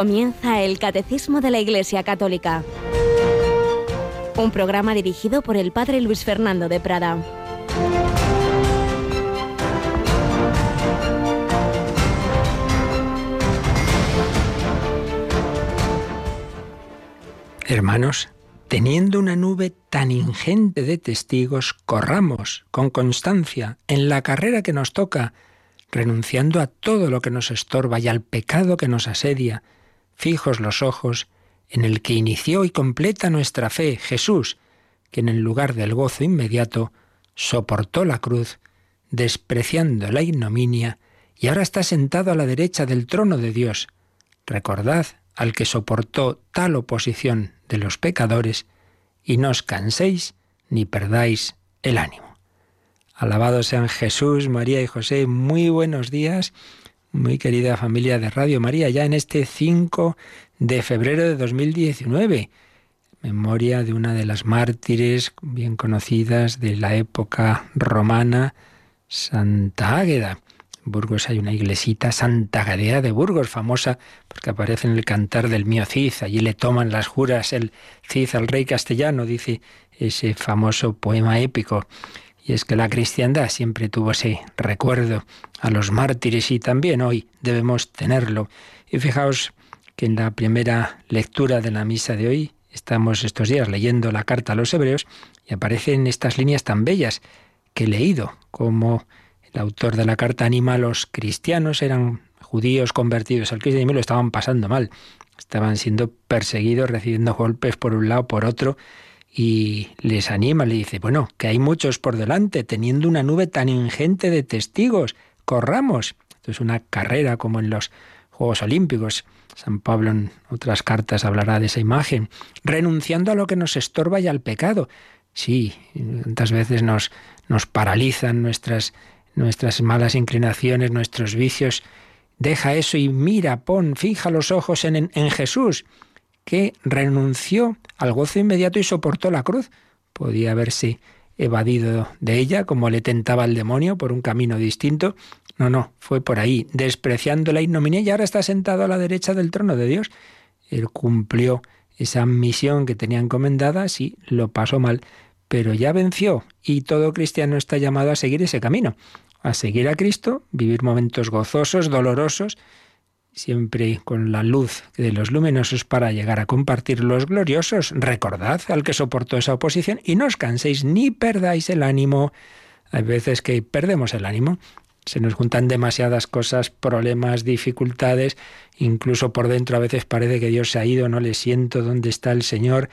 Comienza el Catecismo de la Iglesia Católica. Un programa dirigido por el Padre Luis Fernando de Prada. Hermanos, teniendo una nube tan ingente de testigos, corramos con constancia en la carrera que nos toca, renunciando a todo lo que nos estorba y al pecado que nos asedia, fijos los ojos en el que inició y completa nuestra fe, Jesús, que en lugar del gozo inmediato soportó la cruz, despreciando la ignominia, y ahora está sentado a la derecha del trono de Dios. Recordad al que soportó tal oposición de los pecadores, y no os canséis ni perdáis el ánimo. Alabados sean Jesús, María y José, muy buenos días muy querida familia de Radio María, ya en este 5 de febrero de 2019. Memoria de una de las mártires bien conocidas de la época romana, Santa Águeda. En Burgos hay una iglesita, Santa Gadea de Burgos, famosa porque aparece en el cantar del mío Cid. Allí le toman las juras el Cid al rey castellano, dice ese famoso poema épico. Y es que la cristiandad siempre tuvo ese recuerdo a los mártires y también hoy debemos tenerlo. Y fijaos que en la primera lectura de la misa de hoy estamos estos días leyendo la carta a los hebreos y aparecen estas líneas tan bellas que he leído, como el autor de la carta anima a los cristianos, eran judíos convertidos al cristianismo y lo estaban pasando mal. Estaban siendo perseguidos, recibiendo golpes por un lado, por otro, y les anima, le dice, bueno, que hay muchos por delante, teniendo una nube tan ingente de testigos, corramos. Esto es una carrera como en los Juegos Olímpicos. San Pablo en otras cartas hablará de esa imagen, renunciando a lo que nos estorba y al pecado. Sí, tantas veces nos, nos paralizan nuestras, nuestras malas inclinaciones, nuestros vicios. Deja eso y mira, pon, fija los ojos en, en Jesús que renunció al gozo inmediato y soportó la cruz. Podía haberse evadido de ella, como le tentaba el demonio, por un camino distinto. No, no, fue por ahí, despreciando la ignominia y ahora está sentado a la derecha del trono de Dios. Él cumplió esa misión que tenía encomendada, sí, lo pasó mal, pero ya venció y todo cristiano está llamado a seguir ese camino, a seguir a Cristo, vivir momentos gozosos, dolorosos, siempre con la luz de los luminosos para llegar a compartir los gloriosos. Recordad al que soportó esa oposición y no os canséis ni perdáis el ánimo. Hay veces que perdemos el ánimo. Se nos juntan demasiadas cosas, problemas, dificultades, incluso por dentro a veces parece que Dios se ha ido, no le siento dónde está el Señor.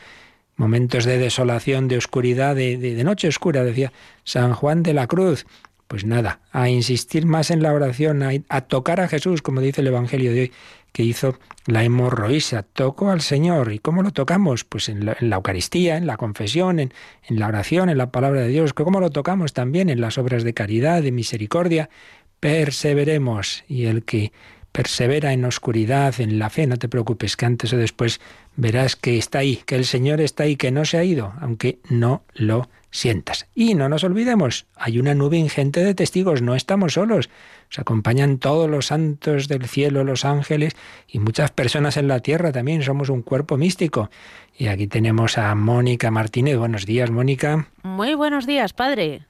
Momentos de desolación, de oscuridad, de, de noche oscura, decía San Juan de la Cruz. Pues nada, a insistir más en la oración, a, tocar a Jesús, como dice el Evangelio de hoy, que hizo la hemorroísa. Tocó al Señor. ¿Y cómo lo tocamos? Pues en la, Eucaristía, en la confesión, en, en, la oración, en la palabra de Dios. ¿Cómo lo tocamos también en las obras de caridad, de misericordia? Perseveremos. Y el que persevera en oscuridad, en la fe, no te preocupes, que antes o después verás que está ahí, que el Señor está ahí, que no se ha ido, aunque no lo sientas. Y no nos olvidemos, hay una nube ingente de testigos, no estamos solos. Nos acompañan todos los santos del cielo, los ángeles y muchas personas en la tierra también. Somos un cuerpo místico. Y aquí tenemos a Mónica Martínez. Buenos días, Mónica. Muy buenos días, padre.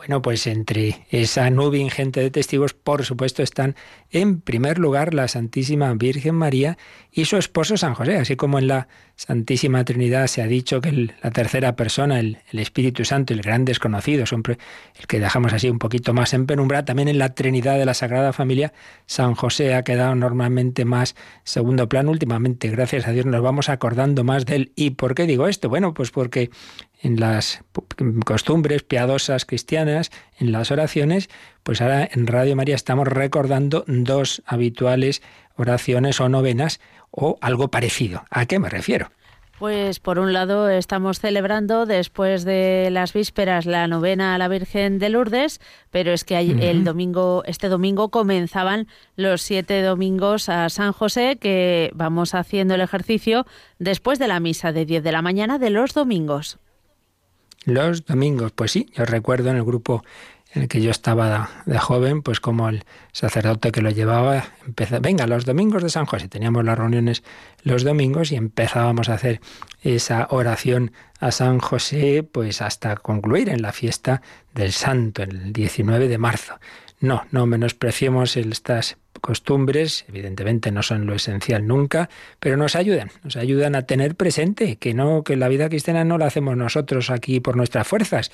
Bueno, pues entre esa nube ingente de testigos, por supuesto, están en primer lugar la Santísima Virgen María y su esposo San José, así como en la Santísima Trinidad se ha dicho que la tercera persona, el, Espíritu Santo, el gran desconocido, siempre el que dejamos así un poquito más en penumbra, también en la Trinidad de la Sagrada Familia, San José ha quedado normalmente más segundo plano últimamente, gracias a Dios nos vamos acordando más de él. ¿Y por qué digo esto? Bueno, pues porque en las costumbres piadosas cristianas, en las oraciones, pues ahora en Radio María estamos recordando dos habituales oraciones o novenas o algo parecido. ¿A qué me refiero? Pues por un lado estamos celebrando después de las vísperas la novena a la Virgen de Lourdes, pero es que el domingo, este domingo comenzaban los siete domingos a San José, que vamos haciendo el ejercicio después de la misa de 10 de la mañana de los domingos. Los domingos, pues sí, yo recuerdo en el grupo en el que yo estaba de joven, pues como el sacerdote que lo llevaba, empezó, venga, los domingos de San José, teníamos las reuniones los domingos y empezábamos a hacer esa oración a San José, pues hasta concluir en la fiesta del Santo, el 19 de marzo. No, no menospreciemos estas costumbres, evidentemente no son lo esencial nunca, pero nos ayudan, nos ayudan a tener presente que no, que la vida cristiana no la hacemos nosotros aquí por nuestras fuerzas,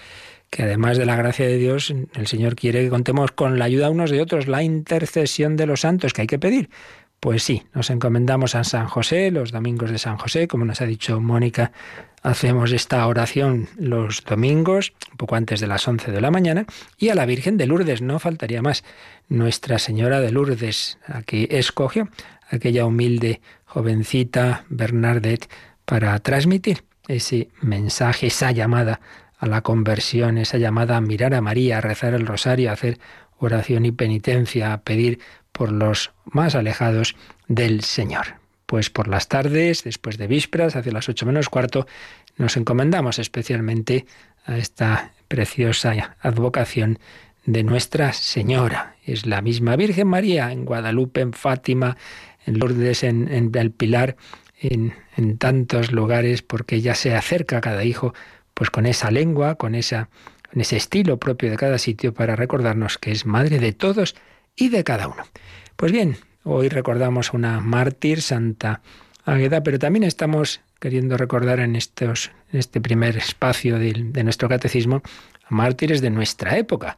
que además de la gracia de Dios, el Señor quiere que contemos con la ayuda unos de otros, la intercesión de los santos que hay que pedir. Pues sí, nos encomendamos a San José, los domingos de San José, como nos ha dicho Mónica, hacemos esta oración los domingos, un poco antes de las 11 de la mañana, y a la Virgen de Lourdes, no faltaría más, Nuestra Señora de Lourdes, aquí escogió aquella humilde jovencita Bernadette para transmitir ese mensaje, esa llamada a la conversión, esa llamada a mirar a María, a rezar el rosario, a hacer oración y penitencia, a pedir por los más alejados del Señor. Pues por las tardes, después de vísperas, hacia las ocho menos cuarto, nos encomendamos especialmente a esta preciosa advocación de Nuestra Señora. Es la misma Virgen María en Guadalupe, en Fátima, en Lourdes, en, el Pilar, en, en tantos lugares, porque ella se acerca a cada hijo pues con esa lengua, con, esa, con ese estilo propio de cada sitio para recordarnos que es madre de todos y de cada uno. Pues bien, hoy recordamos una mártir, Santa Águeda, pero también estamos queriendo recordar en, estos, en este primer espacio de, de, nuestro catecismo a mártires de nuestra época.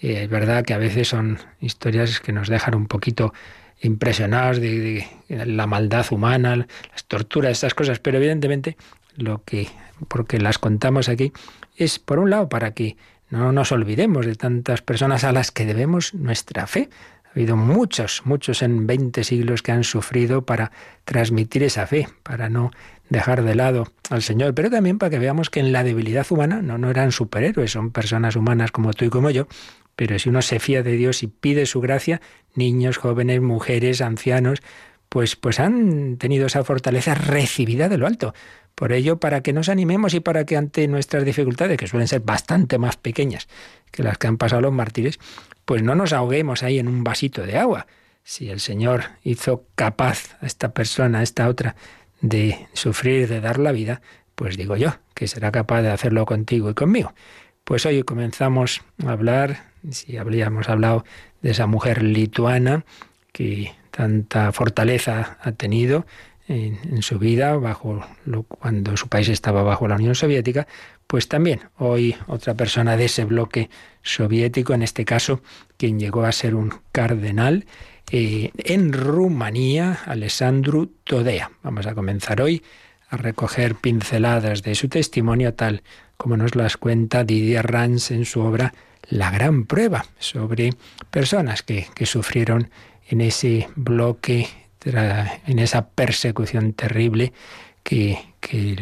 Eh, es verdad que a veces son historias que nos dejan un poquito impresionados de, de, la maldad humana, las torturas, estas cosas, pero evidentemente lo que, porque las contamos aquí, es por un lado para que no nos olvidemos de tantas personas a las que debemos nuestra fe. Ha habido muchos, muchos en 20 siglos que han sufrido para transmitir esa fe, para no dejar de lado al Señor, pero también para que veamos que en la debilidad humana no, no eran superhéroes, son personas humanas como tú y como yo, pero si uno se fía de Dios y pide su gracia, niños, jóvenes, mujeres, ancianos, pues, pues han tenido esa fortaleza recibida de lo alto. Por ello, para que nos animemos y para que ante nuestras dificultades, que suelen ser bastante más pequeñas que las que han pasado los mártires, pues no nos ahoguemos ahí en un vasito de agua. Si el Señor hizo capaz a esta persona, a esta otra, de sufrir, de dar la vida, pues digo yo que será capaz de hacerlo contigo y conmigo. Pues hoy comenzamos a hablar, si habríamos hablado de esa mujer lituana que tanta fortaleza ha tenido, en, su vida, bajo lo, cuando su país estaba bajo la Unión Soviética, pues también hoy otra persona de ese bloque soviético, en este caso, quien llegó a ser un cardenal eh, en Rumanía, Alessandro Todea. Vamos a comenzar hoy a recoger pinceladas de su testimonio, tal como nos las cuenta Didier Rans en su obra La gran prueba, sobre personas que, que sufrieron en ese bloque en esa persecución terrible que,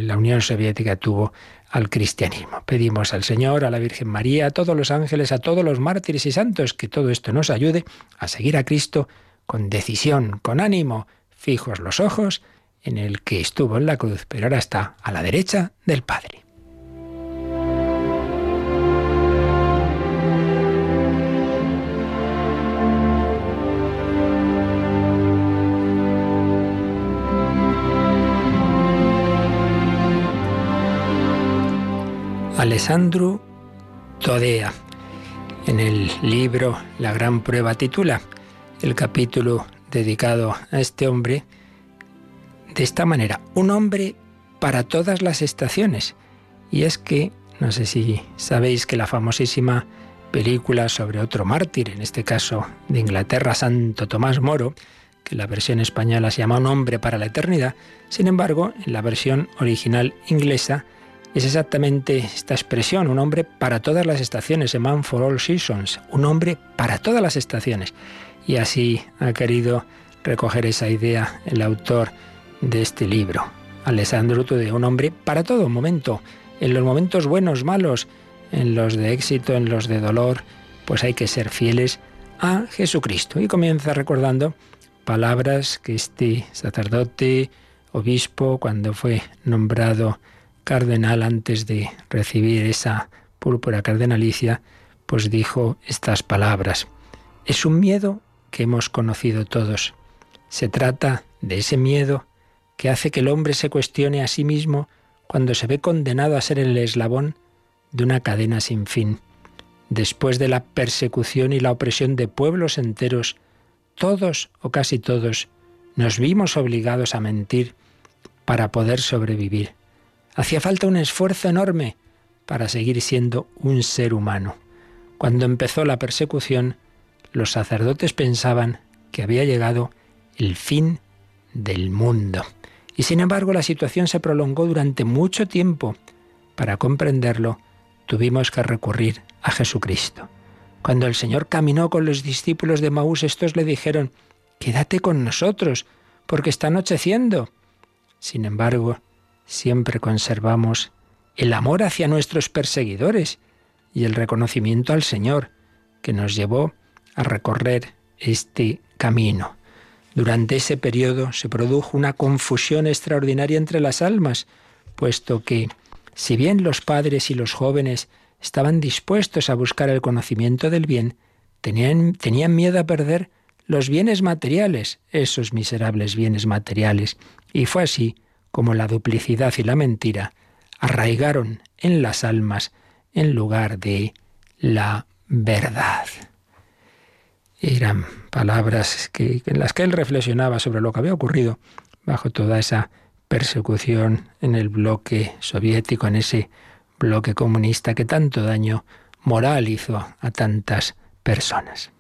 la Unión Soviética tuvo al cristianismo. Pedimos al Señor, a la Virgen María, a todos los ángeles, a todos los mártires y santos, que todo esto nos ayude a seguir a Cristo con decisión, con ánimo, fijos los ojos en el que estuvo en la cruz, pero ahora está a la derecha del Padre. Alessandro Todea. En el libro La gran prueba titula el capítulo dedicado a este hombre de esta manera, un hombre para todas las estaciones. Y es que, no sé si sabéis que la famosísima película sobre otro mártir, en este caso de Inglaterra, Santo Tomás Moro, que la versión española se llama Un hombre para la eternidad, sin embargo, en la versión original inglesa es exactamente esta expresión, un hombre para todas las estaciones, a man for all seasons, un hombre para todas las estaciones. Y así ha querido recoger esa idea el autor de este libro, Alessandro de un hombre para todo momento, en los momentos buenos, malos, en los de éxito, en los de dolor, pues hay que ser fieles a Jesucristo. Y comienza recordando palabras que este sacerdote, obispo, cuando fue nombrado cardenal antes de recibir esa púrpura cardenalicia, pues dijo estas palabras. Es un miedo que hemos conocido todos. Se trata de ese miedo que hace que el hombre se cuestione a sí mismo cuando se ve condenado a ser el eslabón de una cadena sin fin. Después de la persecución y la opresión de pueblos enteros, todos o casi todos nos vimos obligados a mentir para poder sobrevivir. Hacía falta un esfuerzo enorme para seguir siendo un ser humano. Cuando empezó la persecución, los sacerdotes pensaban que había llegado el fin del mundo. Y sin embargo la situación se prolongó durante mucho tiempo. Para comprenderlo, tuvimos que recurrir a Jesucristo. Cuando el Señor caminó con los discípulos de Maús, estos le dijeron, Quédate con nosotros, porque está anocheciendo. Sin embargo, siempre conservamos el amor hacia nuestros perseguidores y el reconocimiento al Señor, que nos llevó a recorrer este camino. Durante ese periodo se produjo una confusión extraordinaria entre las almas, puesto que, si bien los padres y los jóvenes estaban dispuestos a buscar el conocimiento del bien, tenían, tenían miedo a perder los bienes materiales, esos miserables bienes materiales, y fue así como la duplicidad y la mentira arraigaron en las almas en lugar de la verdad. Eran palabras en las que él reflexionaba sobre lo que había ocurrido bajo toda esa persecución en el bloque soviético, en ese bloque comunista que tanto daño moral hizo a tantas personas.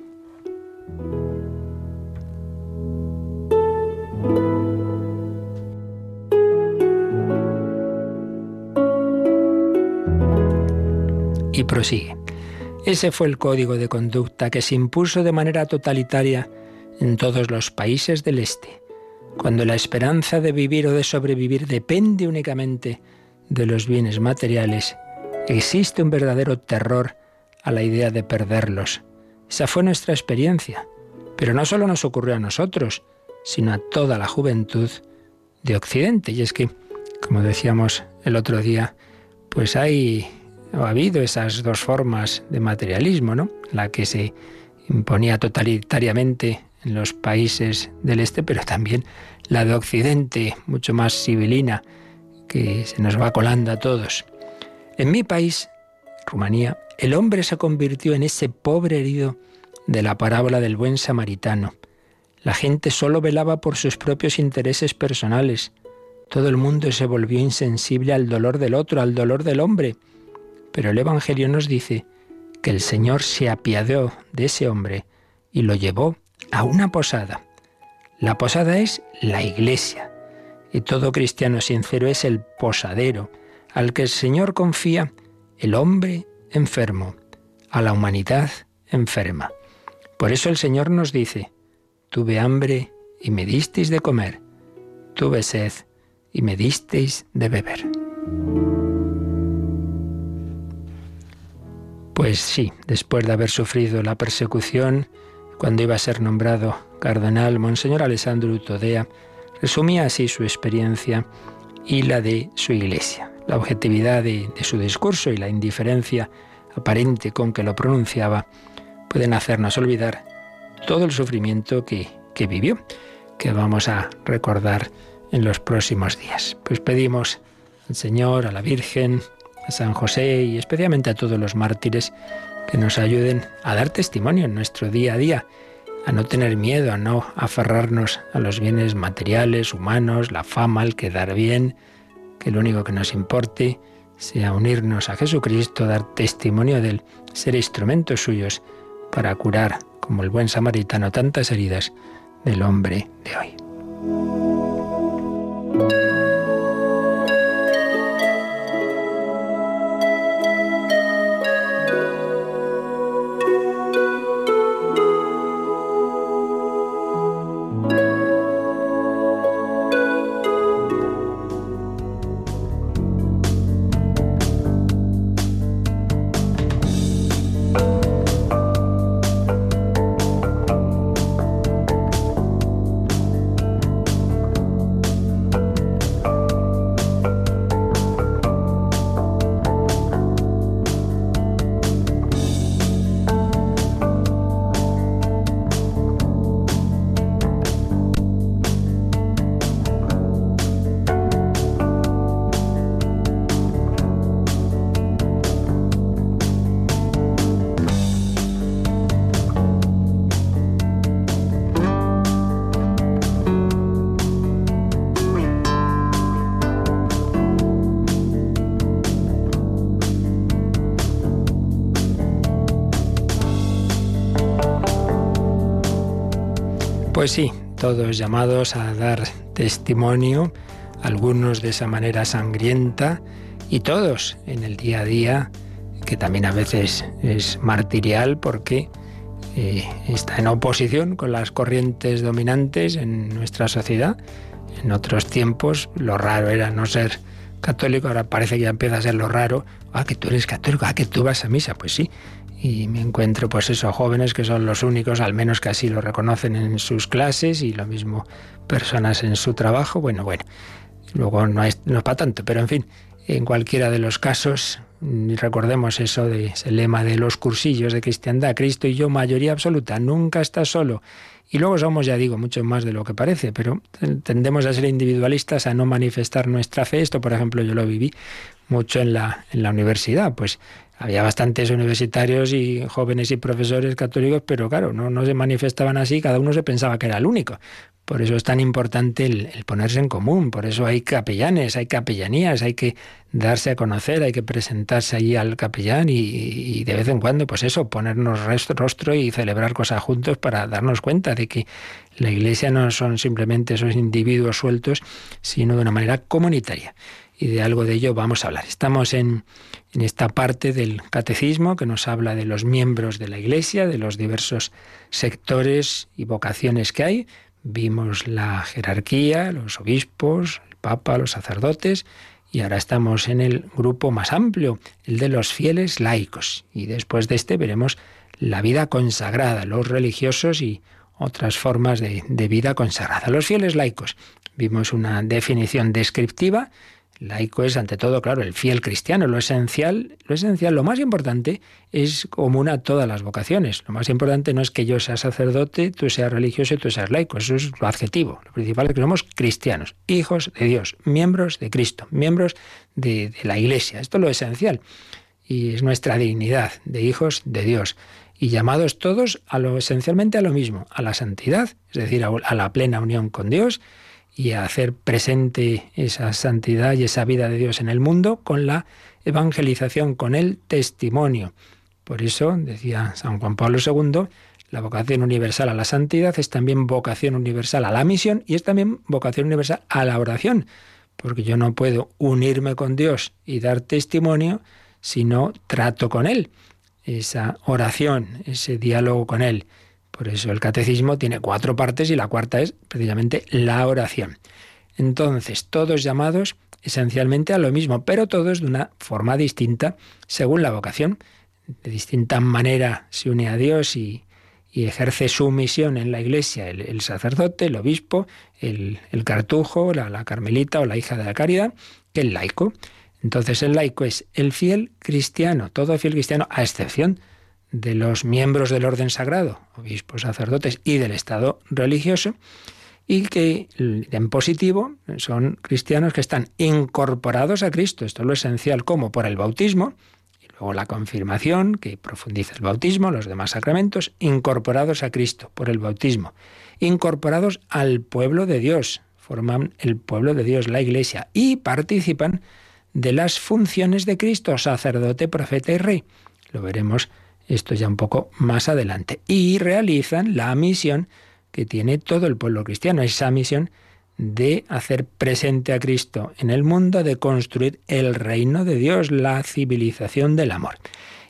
Y prosigue. Ese fue el código de conducta que se impuso de manera totalitaria en todos los países del Este, cuando la esperanza de vivir o de sobrevivir depende únicamente de los bienes materiales, existe un verdadero terror a la idea de perderlos. Esa fue nuestra experiencia, pero no solo nos ocurrió a nosotros, sino a toda la juventud de Occidente. Y es que, como decíamos el otro día, pues hay ha habido esas dos formas de materialismo, ¿no? La que se imponía totalitariamente en los países del este, pero también la de Occidente, mucho más civilina, que se nos va colando a todos. En mi país, Rumanía, el hombre se convirtió en ese pobre herido de la parábola del buen samaritano. La gente solo velaba por sus propios intereses personales. Todo el mundo se volvió insensible al dolor del otro, al dolor del hombre. Pero el Evangelio nos dice que el Señor se apiadó de ese hombre y lo llevó a una posada. La posada es la iglesia y todo cristiano sincero es el posadero al que el Señor confía el hombre enfermo, a la humanidad enferma. Por eso el Señor nos dice, tuve hambre y me disteis de comer, tuve sed y me disteis de beber. Pues sí, después de haber sufrido la persecución, cuando iba a ser nombrado cardenal, Monseñor Alessandro Utodea resumía así su experiencia y la de su iglesia. La objetividad de, de su discurso y la indiferencia aparente con que lo pronunciaba pueden hacernos olvidar todo el sufrimiento que, que vivió, que vamos a recordar en los próximos días. Pues pedimos al Señor, a la Virgen, a San José y especialmente a todos los mártires que nos ayuden a dar testimonio en nuestro día a día, a no tener miedo, a no aferrarnos a los bienes materiales, humanos, la fama, el quedar bien, que lo único que nos importe sea unirnos a Jesucristo, dar testimonio de él, ser instrumentos suyos para curar, como el buen samaritano, tantas heridas del hombre de hoy. Pues sí, todos llamados a dar testimonio, algunos de esa manera sangrienta y todos en el día a día, que también a veces es martirial porque eh, está en oposición con las corrientes dominantes en nuestra sociedad. En otros tiempos lo raro era no ser católico, ahora parece que ya empieza a ser lo raro. Ah, que tú eres católico, ah, que tú vas a misa, pues sí. Y me encuentro pues eso, jóvenes que son los únicos, al menos que así lo reconocen en sus clases y lo mismo personas en su trabajo. Bueno, bueno, luego no es, no es para tanto, pero en fin, en cualquiera de los casos, recordemos eso de ese lema de los cursillos de cristiandad, Cristo y yo, mayoría absoluta, nunca está solo. Y luego somos, ya digo, mucho más de lo que parece, pero tendemos a ser individualistas, a no manifestar nuestra fe. Esto, por ejemplo, yo lo viví mucho en la, en la universidad, pues había bastantes universitarios y jóvenes y profesores católicos, pero claro, no, se manifestaban así, cada uno se pensaba que era el único. Por eso es tan importante el, ponerse en común, por eso hay capellanes, hay capellanías, hay que darse a conocer, hay que presentarse allí al capellán y, de vez en cuando, pues eso, ponernos rostro y celebrar cosas juntos para darnos cuenta de que la iglesia no son simplemente esos individuos sueltos, sino de una manera comunitaria. Y de algo de ello vamos a hablar. Estamos en, en esta parte del catecismo que nos habla de los miembros de la iglesia, de los diversos sectores y vocaciones que hay Vimos la jerarquía, los obispos, el papa, los sacerdotes, y ahora estamos en el grupo más amplio, el de los fieles laicos. Y después de este veremos la vida consagrada, los religiosos y otras formas de, de vida consagrada. Los fieles laicos. Vimos una definición descriptiva Laico es ante todo, claro, el fiel cristiano. Lo esencial, lo esencial, lo más importante es común a todas las vocaciones. Lo más importante no es que yo sea sacerdote, tú seas religioso y tú seas laico. Eso es lo adjetivo. Lo principal es que somos cristianos, hijos de Dios, miembros de Cristo, miembros de, de la Iglesia. Esto es lo esencial. Y es nuestra dignidad de hijos de Dios y llamados todos a lo esencialmente a lo mismo, a la santidad, es decir, a la plena unión con Dios y a hacer presente esa santidad y esa vida de Dios en el mundo con la evangelización, con el testimonio. Por eso, decía San Juan Pablo II, la vocación universal a la santidad es también vocación universal a la misión y es también vocación universal a la oración, porque yo no puedo unirme con Dios y dar testimonio si no trato con Él. Esa oración, ese diálogo con Él. Por eso el catecismo tiene cuatro partes y la cuarta es precisamente la oración. Entonces, todos llamados esencialmente a lo mismo, pero todos de una forma distinta según la vocación. De distinta manera se une a Dios y, ejerce su misión en la iglesia el, sacerdote, el obispo, el, cartujo, la, carmelita o la hija de la caridad, que el laico. Entonces el laico es el fiel cristiano, todo fiel cristiano, a excepción de los miembros del orden sagrado, obispos, sacerdotes y del Estado religioso, y que en positivo son cristianos que están incorporados a Cristo. Esto es lo esencial, como por el bautismo, y luego la confirmación, que profundiza el bautismo, los demás sacramentos, incorporados a Cristo por el bautismo, incorporados al pueblo de Dios, forman el pueblo de Dios, la Iglesia, y participan de las funciones de Cristo, sacerdote, profeta y rey. Lo veremos esto ya un poco más adelante. Y realizan la misión que tiene todo el pueblo cristiano, esa misión de hacer presente a Cristo en el mundo, de construir el reino de Dios, la civilización del amor.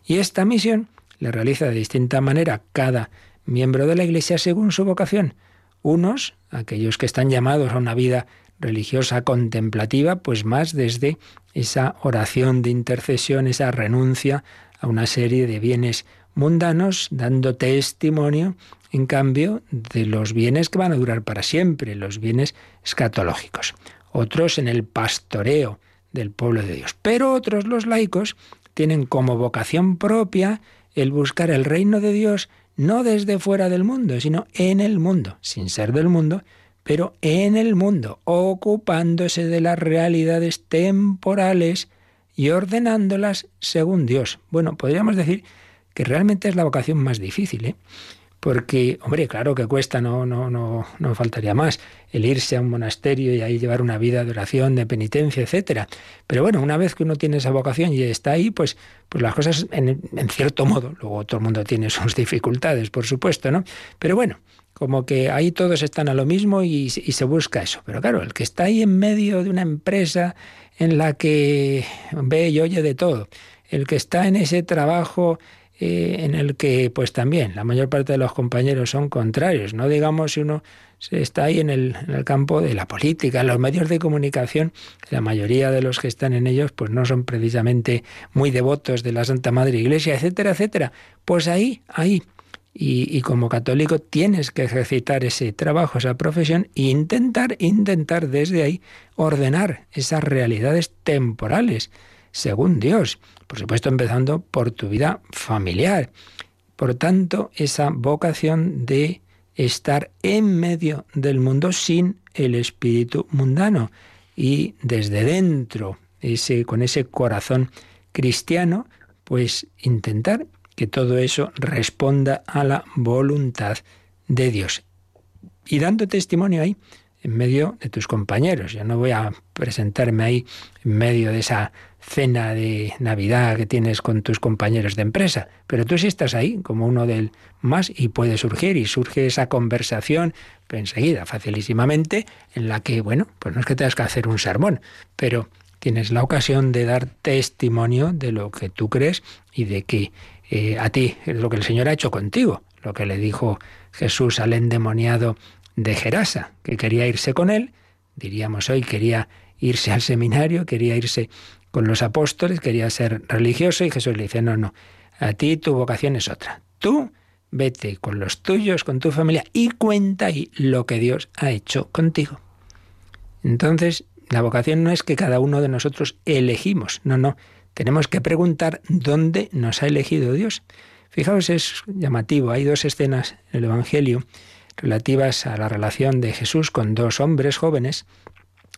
Y esta misión le realiza de distinta manera cada miembro de la Iglesia según su vocación. Unos, aquellos que están llamados a una vida religiosa contemplativa, pues más desde esa oración de intercesión, esa renuncia a una serie de bienes mundanos, dando testimonio, en cambio, de los bienes que van a durar para siempre, los bienes escatológicos. Otros en el pastoreo del pueblo de Dios. Pero otros, los laicos, tienen como vocación propia el buscar el reino de Dios no desde fuera del mundo, sino en el mundo, sin ser del mundo, pero en el mundo, ocupándose de las realidades temporales y ordenándolas según Dios. Bueno, podríamos decir que realmente es la vocación más difícil, ¿eh? Porque, hombre, claro que cuesta, no, no, no, no faltaría más, el irse a un monasterio y ahí llevar una vida de oración, de penitencia, etcétera. Pero bueno, una vez que uno tiene esa vocación y está ahí, pues, pues las cosas, en, en cierto modo, luego todo el mundo tiene sus dificultades, por supuesto, ¿no? Pero bueno, como que ahí todos están a lo mismo y, se busca eso. Pero claro, el que está ahí en medio de una empresa en la que ve y oye de todo, el que está en ese trabajo eh, en el que pues también la mayor parte de los compañeros son contrarios, no digamos si uno está ahí en el, en el, campo de la política, en los medios de comunicación, la mayoría de los que están en ellos pues no son precisamente muy devotos de la Santa Madre Iglesia, etcétera, etcétera. Pues ahí, ahí. Y, como católico tienes que ejercitar ese trabajo, esa profesión e intentar, intentar desde ahí ordenar esas realidades temporales según Dios. Por supuesto, empezando por tu vida familiar. Por tanto, esa vocación de estar en medio del mundo sin el espíritu mundano y desde dentro, ese, con ese corazón cristiano, pues intentar que todo eso responda a la voluntad de Dios. Y dando testimonio ahí, en medio de tus compañeros. Yo no voy a presentarme ahí en medio de esa cena de Navidad que tienes con tus compañeros de empresa, pero tú sí estás ahí como uno del más y puede surgir y surge esa conversación enseguida, facilísimamente, en la que, bueno, pues no es que tengas que hacer un sermón, pero tienes la ocasión de dar testimonio de lo que tú crees y de que eh, a ti lo que el Señor ha hecho contigo, lo que le dijo Jesús al endemoniado de Gerasa, que quería irse con él, diríamos hoy, quería irse al seminario, quería irse con los apóstoles, quería ser religioso y Jesús le dice, no, no, a ti tu vocación es otra. Tú vete con los tuyos, con tu familia y cuenta ahí lo que Dios ha hecho contigo. Entonces, la vocación no es que cada uno de nosotros elegimos, no, no, tenemos que preguntar dónde nos ha elegido Dios. Fijaos, es llamativo, hay dos escenas en el Evangelio relativas a la relación de Jesús con dos hombres jóvenes,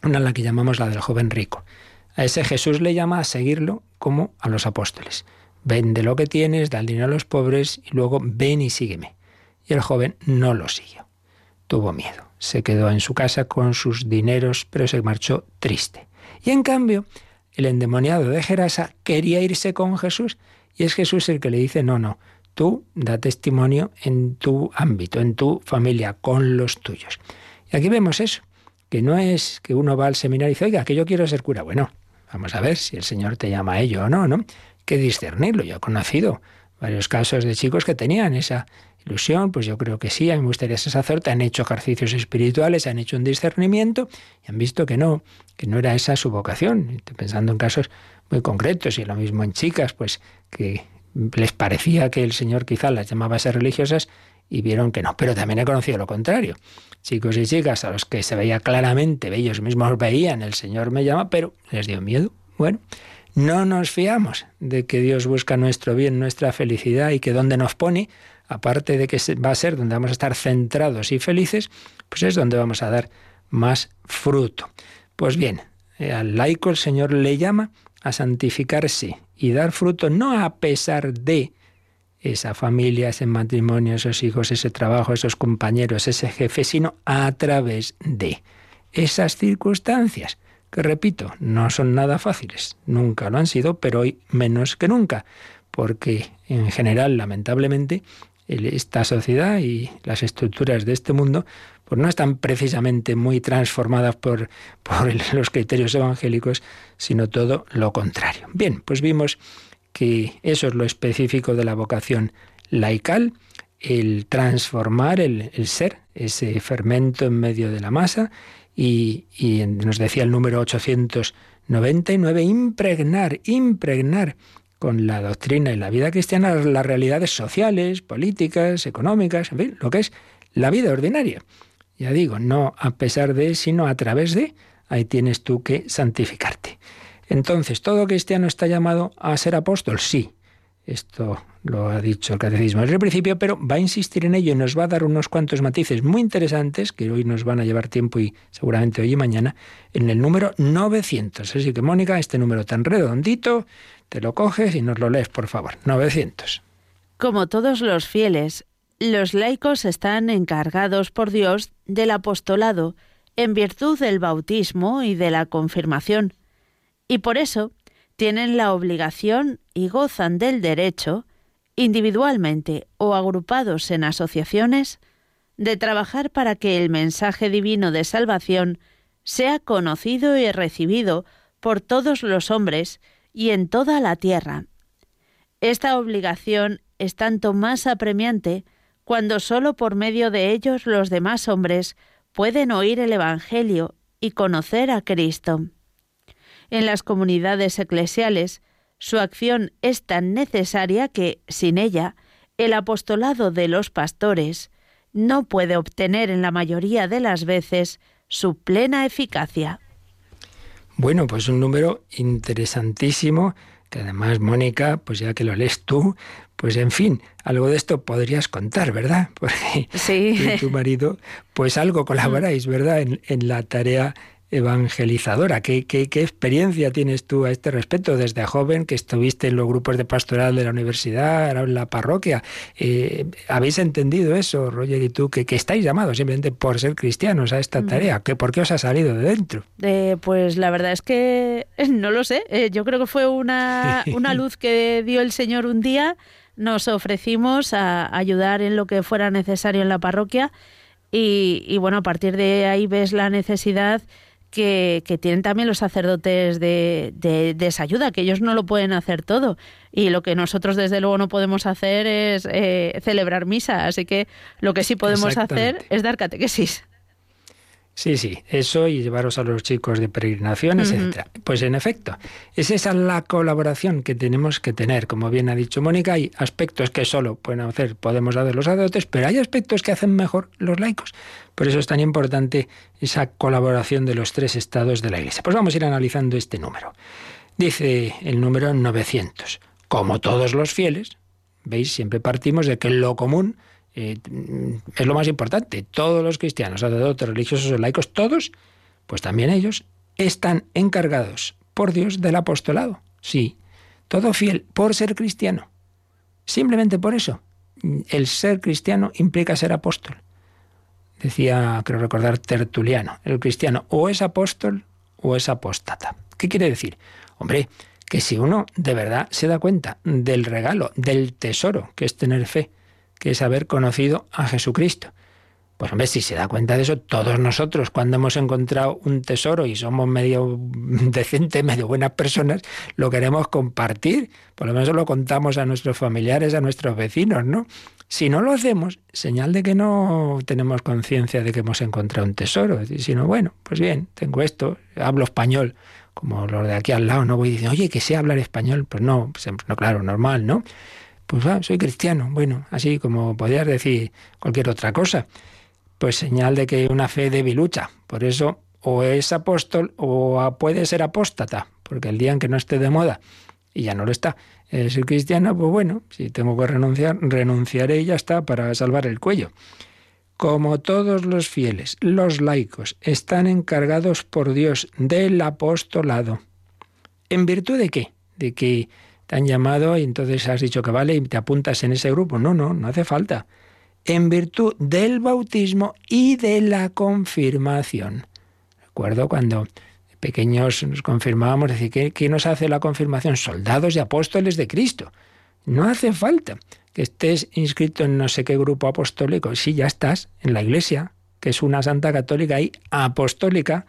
una la que llamamos la del joven rico. A ese Jesús le llama a seguirlo como a los apóstoles. Vende lo que tienes, da el dinero a los pobres y luego ven y sígueme. Y el joven no lo siguió. Tuvo miedo. Se quedó en su casa con sus dineros, pero se marchó triste. Y en cambio, el endemoniado de Gerasa quería irse con Jesús y es Jesús el que le dice, no, no, tú da testimonio en tu ámbito, en tu familia, con los tuyos. Y aquí vemos eso, que no es que uno va al seminario y dice, oiga, que yo quiero ser cura. Bueno, Vamos a ver si el Señor te llama a ello o no, ¿no? que discernirlo. Yo he conocido varios casos de chicos que tenían esa ilusión, pues yo creo que sí, a mí me gustaría han hecho ejercicios espirituales, han hecho un discernimiento y han visto que no, que no era esa su vocación. Estoy pensando en casos muy concretos y lo mismo en chicas, pues que les parecía que el Señor quizá las llamaba a ser religiosas y vieron que no. Pero también he conocido lo contrario. Chicos y chicas a los que se veía claramente, ellos mismos veían, el Señor me llama, pero les dio miedo. Bueno, no nos fiamos de que Dios busca nuestro bien, nuestra felicidad y que donde nos pone, aparte de que va a ser donde vamos a estar centrados y felices, pues es donde vamos a dar más fruto. Pues bien, eh, al laico el Señor le llama a santificarse y dar fruto no a pesar de, esa familia, ese matrimonio, esos hijos, ese trabajo, esos compañeros, ese jefe, sino a través de esas circunstancias, que repito, no son nada fáciles, nunca lo han sido, pero hoy menos que nunca, porque en general, lamentablemente, esta sociedad y las estructuras de este mundo pues no están precisamente muy transformadas por, por los criterios evangélicos, sino todo lo contrario. Bien, pues vimos que eso es lo específico de la vocación laical, el transformar el, ser, ese fermento en medio de la masa, y, y nos decía el número 899, impregnar, impregnar con la doctrina y la vida cristiana las realidades sociales, políticas, económicas, en fin, lo que es la vida ordinaria. Ya digo, no a pesar de, sino a través de, ahí tienes tú que santificarte. Entonces, ¿todo cristiano está llamado a ser apóstol? Sí. Esto lo ha dicho el catecismo desde el principio, pero va a insistir en ello y nos va a dar unos cuantos matices muy interesantes que hoy nos van a llevar tiempo y seguramente hoy y mañana en el número 900. Así que, Mónica, este número tan redondito, te lo coges y nos lo lees, por favor. 900. Como todos los fieles, los laicos están encargados por Dios del apostolado en virtud del bautismo y de la confirmación y por eso tienen la obligación y gozan del derecho, individualmente o agrupados en asociaciones, de trabajar para que el mensaje divino de salvación sea conocido y recibido por todos los hombres y en toda la tierra. Esta obligación es tanto más apremiante cuando sólo por medio de ellos los demás hombres pueden oír el Evangelio y conocer a Cristo. En las comunidades eclesiales, su acción es tan necesaria que, sin ella, el apostolado de los pastores no puede obtener en la mayoría de las veces su plena eficacia. Bueno, pues un número interesantísimo que además, Mónica, pues ya que lo lees tú, pues en fin, algo de esto podrías contar, ¿verdad? Porque sí. tu marido, pues algo colaboráis, ¿verdad? En, en la tarea evangelizadora. ¿Qué, ¿Qué, qué, experiencia tienes tú a este respecto desde joven que estuviste en los grupos de pastoral de la universidad, en la parroquia? Eh, ¿Habéis entendido eso, Roger y tú, que, que, estáis llamados simplemente por ser cristianos a esta tarea? ¿Que, ¿Por qué os ha salido de dentro? Eh, pues la verdad es que no lo sé. Eh, yo creo que fue una, una luz que dio el Señor un día. Nos ofrecimos a ayudar en lo que fuera necesario en la parroquia. Y, y, bueno, a partir de ahí ves la necesidad que, tienen también los sacerdotes de, de, esa ayuda, que ellos no lo pueden hacer todo. Y lo que nosotros desde luego no podemos hacer es eh, celebrar misa. Así que lo que sí podemos hacer es dar catequesis. Sí, sí, eso y llevaros a los chicos de peregrinaciones, etcétera. Pues en efecto, es esa la colaboración que tenemos que tener. Como bien ha dicho Mónica, hay aspectos que solo pueden hacer, podemos hacer los sacerdotes, pero hay aspectos que hacen mejor los laicos. Por eso es tan importante esa colaboración de los tres estados de la Iglesia. Pues vamos a ir analizando este número. Dice el número 900. Como todos los fieles, veis, siempre partimos de que lo común eh, es lo más importante. Todos los cristianos, sacerdotes, religiosos o laicos, todos, pues también ellos, están encargados por Dios del apostolado. Sí, todo fiel por ser cristiano. Simplemente por eso. El ser cristiano implica ser apóstol. Decía, creo recordar, Tertuliano, el cristiano o es apóstol o es apóstata. ¿Qué quiere decir? Hombre, que si uno de verdad se da cuenta del regalo, del tesoro que es tener fe, que es haber conocido a Jesucristo. Pues hombre, si se da cuenta de eso, todos nosotros cuando hemos encontrado un tesoro y somos medio decentes, medio buenas personas, lo queremos compartir. Por lo menos lo contamos a nuestros familiares, a nuestros vecinos, ¿no? Si no lo hacemos, señal de que no tenemos conciencia de que hemos encontrado un tesoro. Si no, bueno, pues bien, tengo esto, hablo español, como los de aquí al lado, no voy diciendo, oye, que sé hablar español. Pues no, pues, no, claro, normal, ¿no? Pues ah, soy cristiano. Bueno, así como podrías decir cualquier otra cosa. Pues señal de que una fe debilucha. Por eso o es apóstol o puede ser apóstata. Porque el día en que no esté de moda y ya no lo está, soy cristiano, pues bueno, si tengo que renunciar, renunciaré y ya está para salvar el cuello. Como todos los fieles, los laicos están encargados por Dios del apostolado. ¿En virtud de qué? De que han llamado y entonces has dicho que vale y te apuntas en ese grupo. No, no, no hace falta. En virtud del bautismo y de la confirmación. Recuerdo cuando pequeños nos confirmábamos, decir, ¿qué, ¿qué nos hace la confirmación? Soldados y apóstoles de Cristo. No hace falta que estés inscrito en no sé qué grupo apostólico. Sí, ya estás en la iglesia, que es una santa católica y apostólica.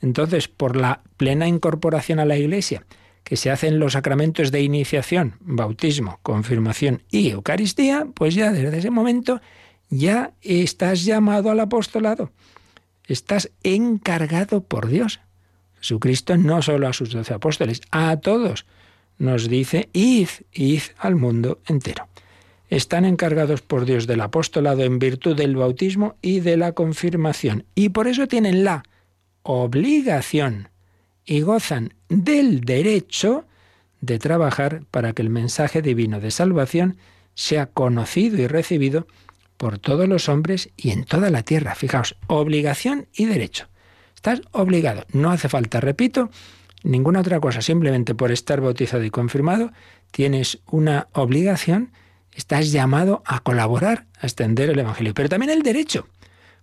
Entonces, por la plena incorporación a la iglesia que se hacen los sacramentos de iniciación, bautismo, confirmación y Eucaristía, pues ya desde ese momento ya estás llamado al apostolado. Estás encargado por Dios. Jesucristo no solo a sus doce apóstoles, a todos nos dice, id, id al mundo entero. Están encargados por Dios del apostolado en virtud del bautismo y de la confirmación. Y por eso tienen la obligación y gozan del derecho de trabajar para que el mensaje divino de salvación sea conocido y recibido por todos los hombres y en toda la tierra. Fijaos, obligación y derecho. Estás obligado. No hace falta, repito, ninguna otra cosa. Simplemente por estar bautizado y confirmado, tienes una obligación, estás llamado a colaborar, a extender el Evangelio. Pero también el derecho.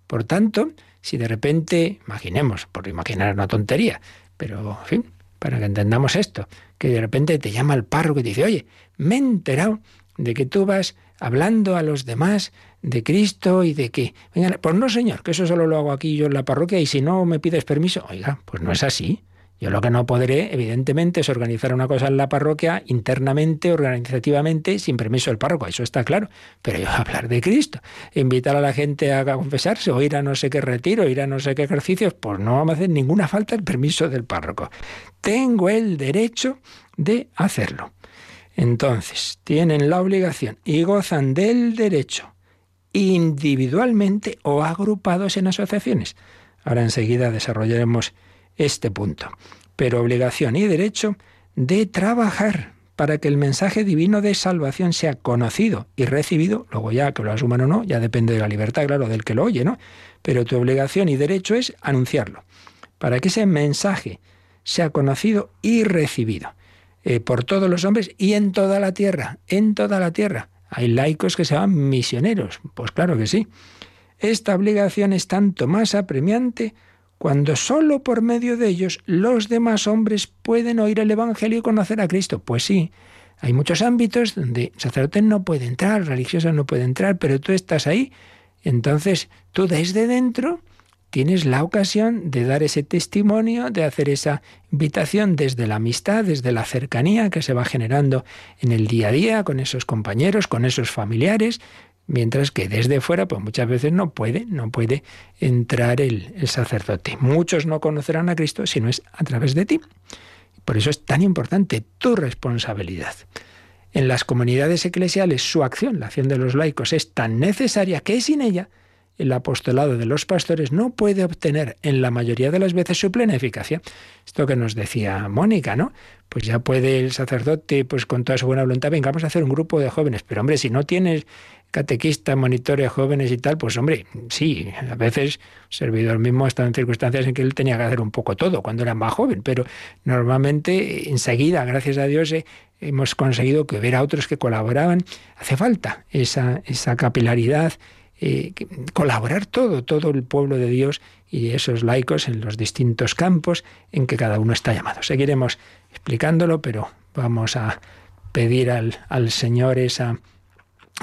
Por tanto, si de repente, imaginemos, por imaginar una tontería, pero, en fin, para que entendamos esto, que de repente te llama el párroco y te dice, oye, me he enterado de que tú vas hablando a los demás de Cristo y de que, venga, pues no señor, que eso solo lo hago aquí yo en la parroquia y si no me pides permiso, oiga, pues no es así. Yo lo que no podré, evidentemente, es organizar una cosa en la parroquia internamente, organizativamente, sin permiso del párroco, eso está claro. Pero yo hablar de Cristo, invitar a la gente a confesarse, o ir a no sé qué retiro, ir a no sé qué ejercicios, pues no vamos a hacer ninguna falta el permiso del párroco. Tengo el derecho de hacerlo. Entonces, tienen la obligación y gozan del derecho individualmente o agrupados en asociaciones. Ahora enseguida desarrollaremos este punto. Pero obligación y derecho de trabajar para que el mensaje divino de salvación sea conocido y recibido, luego ya que lo asuman o no, ya depende de la libertad, claro, del que lo oye, ¿no? Pero tu obligación y derecho es anunciarlo, para que ese mensaje sea conocido y recibido eh, por todos los hombres y en toda la tierra, en toda la tierra. Hay laicos que se llaman misioneros, pues claro que sí. Esta obligación es tanto más apremiante cuando solo por medio de ellos los demás hombres pueden oír el Evangelio y conocer a Cristo. Pues sí, hay muchos ámbitos donde sacerdote no puede entrar, religioso no puede entrar, pero tú estás ahí. Entonces, tú desde dentro tienes la ocasión de dar ese testimonio, de hacer esa invitación desde la amistad, desde la cercanía que se va generando en el día a día con esos compañeros, con esos familiares, Mientras que desde fuera, pues muchas veces no puede, no puede entrar el, sacerdote. Muchos no conocerán a Cristo si no es a través de ti. Por eso es tan importante tu responsabilidad. En las comunidades eclesiales su acción, la acción de los laicos, es tan necesaria que sin ella el apostolado de los pastores no puede obtener en la mayoría de las veces su plena eficacia. Esto que nos decía Mónica, ¿no? Pues ya puede el sacerdote, pues con toda su buena voluntad, venga, vamos a hacer un grupo de jóvenes, pero hombre, si no tienes catequista, monitores jóvenes y tal, pues hombre, sí, a veces servidor mismo está en circunstancias en que él tenía que hacer un poco todo cuando era más joven, pero normalmente enseguida, gracias a Dios, eh, hemos conseguido que hubiera otros que colaboraban. Hace falta esa, esa capilaridad, eh, colaborar todo, todo el pueblo de Dios y esos laicos en los distintos campos en que cada uno está llamado. Seguiremos explicándolo, pero vamos a pedir al, al Señor esa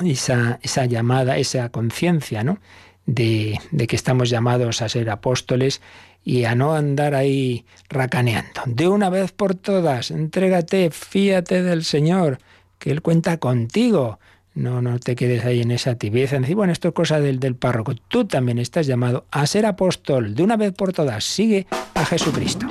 esa, esa llamada, esa conciencia, ¿no? De, de, que estamos llamados a ser apóstoles y a no andar ahí racaneando. De una vez por todas, entrégate, fíate del Señor, que Él cuenta contigo. No, no te quedes ahí en esa tibieza, en decir, bueno, esto es cosa del, del párroco. Tú también estás llamado a ser apóstol. De una vez por todas, sigue a Jesucristo.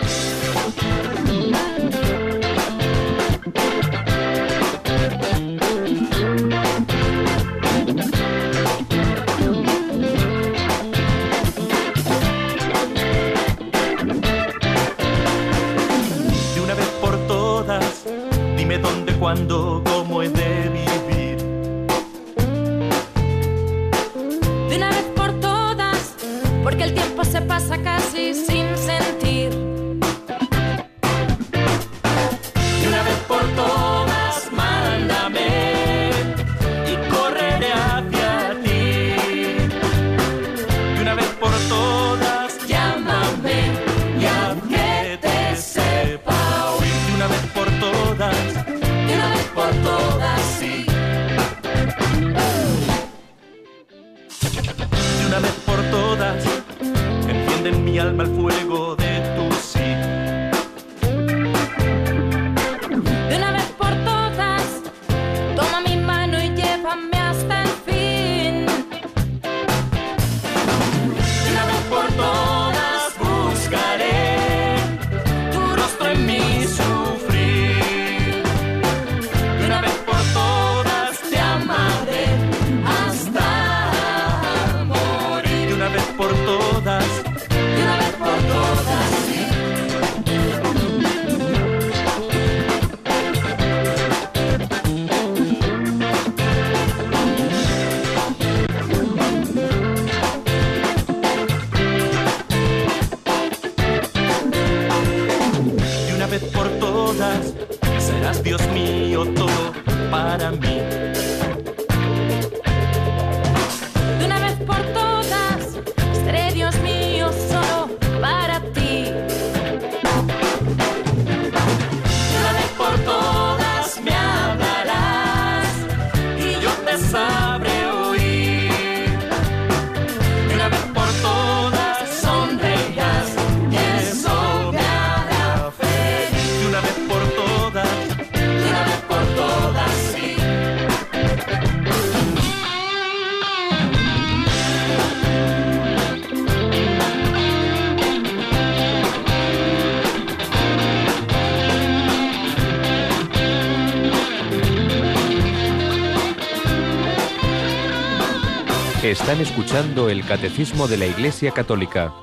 Están escuchando el Catecismo de la Iglesia Católica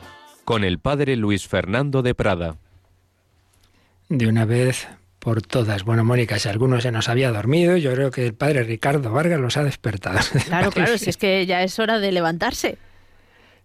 con el Padre Luis Fernando de Prada. De una vez por todas. Bueno, Mónica, si alguno se nos había dormido, yo creo que el Padre Ricardo Vargas los ha despertado. Claro, claro, si es que ya es hora de levantarse.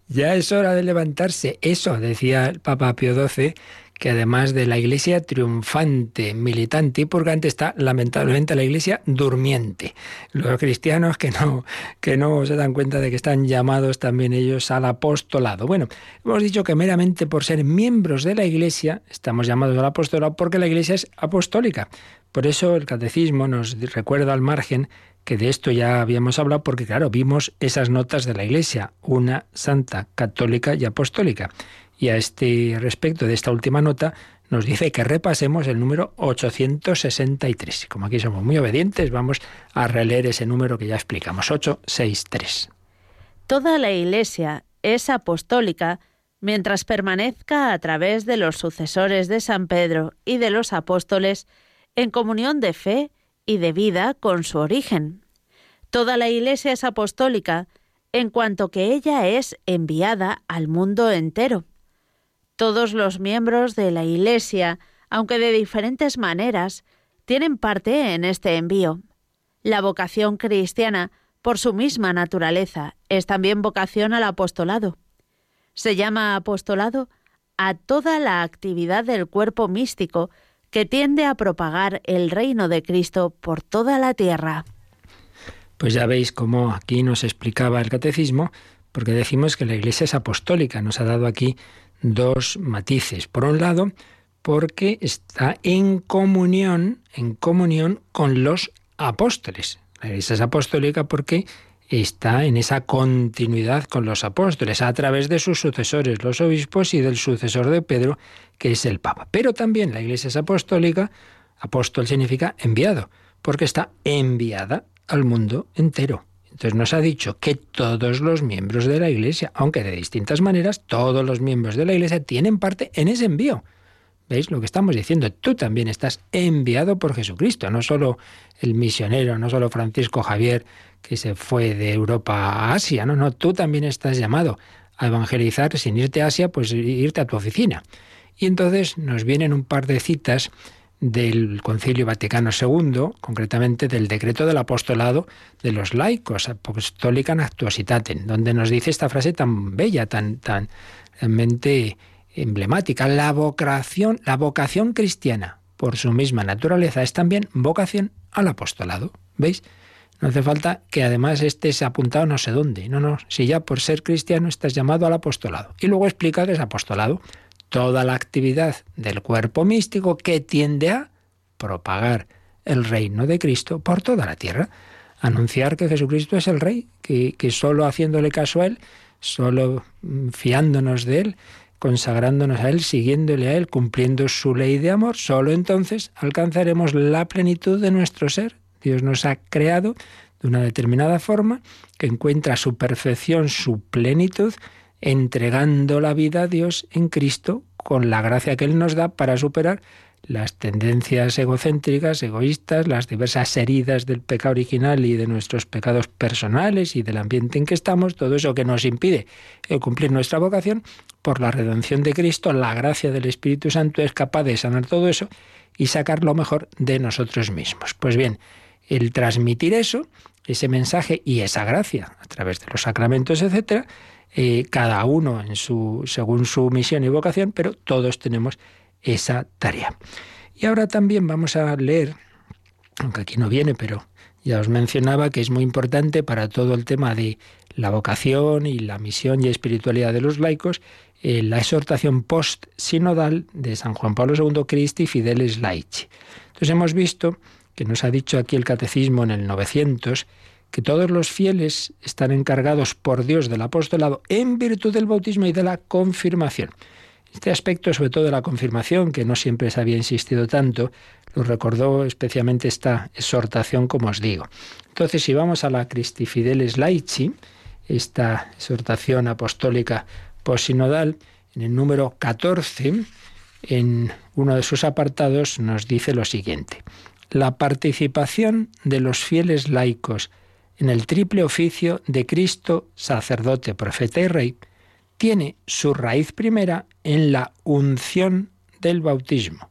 Ya es hora de levantarse. Eso decía el Papa Pío XII que además de la iglesia triunfante, militante y purgante, está lamentablemente la iglesia durmiente. Los cristianos que no, que no se dan cuenta de que están llamados también ellos al apostolado. Bueno, hemos dicho que meramente por ser miembros de la iglesia estamos llamados al apostolado porque la iglesia es apostólica. Por eso el catecismo nos recuerda al margen que de esto ya habíamos hablado porque claro, vimos esas notas de la iglesia, una santa, católica y apostólica. Y a este respecto de esta última nota, nos dice que repasemos el número 863. Como aquí somos muy obedientes, vamos a releer ese número que ya explicamos, 863. Toda la Iglesia es apostólica mientras permanezca a través de los sucesores de San Pedro y de los apóstoles en comunión de fe y de vida con su origen. Toda la Iglesia es apostólica en cuanto que ella es enviada al mundo entero todos los miembros de la Iglesia, aunque de diferentes maneras, tienen parte en este envío. La vocación cristiana, por su misma naturaleza, es también vocación al apostolado. Se llama apostolado a toda la actividad del cuerpo místico que tiende a propagar el reino de Cristo por toda la tierra. Pues ya veis cómo aquí nos explicaba el catecismo, porque decimos que la Iglesia es apostólica. Nos ha dado aquí dos matices. Por un lado, porque está en comunión, en comunión con los apóstoles. La iglesia es apostólica porque está en esa continuidad con los apóstoles a través de sus sucesores, los obispos y del sucesor de Pedro, que es el Papa. Pero también la iglesia es apostólica, apóstol significa enviado, porque está enviada al mundo entero. Entonces nos ha dicho que todos los miembros de la Iglesia, aunque de distintas maneras, todos los miembros de la Iglesia tienen parte en ese envío. ¿Veis lo que estamos diciendo? Tú también estás enviado por Jesucristo, no solo el misionero, no solo Francisco Javier que se fue de Europa a Asia, no, no, tú también estás llamado a evangelizar sin irte a Asia, pues irte a tu oficina. Y entonces nos vienen un par de citas del Concilio Vaticano II, concretamente del decreto del apostolado de los laicos, Apostolica Actuositatem, donde nos dice esta frase tan bella, tan, tan realmente emblemática, la vocación, la vocación cristiana, por su misma naturaleza, es también vocación al apostolado. ¿Veis? No hace falta que además estés apuntado no sé dónde. No, no, si ya por ser cristiano estás llamado al apostolado. Y luego explica que es apostolado toda la actividad del cuerpo místico que tiende a propagar el reino de Cristo por toda la tierra. Anunciar que Jesucristo es el Rey, que, solo haciéndole caso a Él, solo mm, fiándonos de Él, consagrándonos a Él, siguiéndole a Él, cumpliendo su ley de amor, solo entonces alcanzaremos la plenitud de nuestro ser. Dios nos ha creado de una determinada forma que encuentra su perfección, su plenitud entregando la vida a Dios en Cristo con la gracia que Él nos da para superar las tendencias egocéntricas, egoístas, las diversas heridas del pecado original y de nuestros pecados personales y del ambiente en que estamos, todo eso que nos impide cumplir nuestra vocación, por la redención de Cristo, la gracia del Espíritu Santo es capaz de sanar todo eso y sacar lo mejor de nosotros mismos. Pues bien, el transmitir eso, ese mensaje y esa gracia a través de los sacramentos, etcétera, eh, cada uno en su, según su misión y vocación, pero todos tenemos esa tarea. Y ahora también vamos a leer, aunque aquí no viene, pero ya os mencionaba que es muy importante para todo el tema de la vocación y la misión y espiritualidad de los laicos, eh, la exhortación post-sinodal de San Juan Pablo II, Christi Fideles Laici. Entonces hemos visto que nos ha dicho aquí el catecismo en el 900 que todos los fieles están encargados por Dios del apostolado en virtud del bautismo y de la confirmación. Este aspecto, sobre todo de la confirmación, que no siempre se había insistido tanto, lo recordó especialmente esta exhortación, como os digo. Entonces, si vamos a la Christi Fideles Laici, esta exhortación apostólica posinodal, en el número 14, en uno de sus apartados, nos dice lo siguiente. La participación de los fieles laicos en el triple oficio de Cristo, sacerdote, profeta y rey, tiene su raíz primera en la unción del bautismo,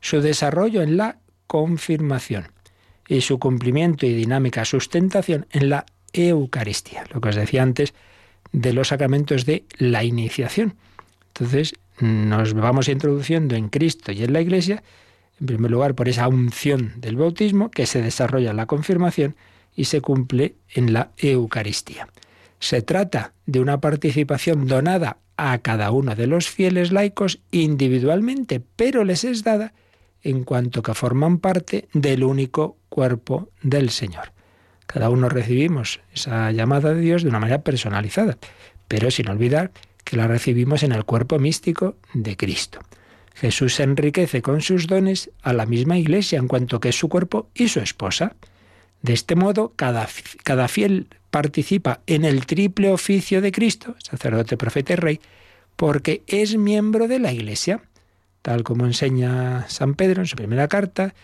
su desarrollo en la confirmación y su cumplimiento y dinámica sustentación en la Eucaristía, lo que os decía antes de los sacramentos de la iniciación. Entonces, nos vamos introduciendo en Cristo y en la Iglesia, en primer lugar por esa unción del bautismo que se desarrolla en la confirmación y se cumple en la Eucaristía. Se trata de una participación donada a cada uno de los fieles laicos individualmente, pero les es dada en cuanto que forman parte del único cuerpo del Señor. Cada uno recibimos esa llamada de Dios de una manera personalizada, pero sin olvidar que la recibimos en el cuerpo místico de Cristo. Jesús enriquece con sus dones a la misma iglesia en cuanto que es su cuerpo y su esposa. De este modo, cada, cada fiel participa en el triple oficio de Cristo, sacerdote, profeta y rey, porque es miembro de la iglesia, tal como enseña San Pedro en su primera carta,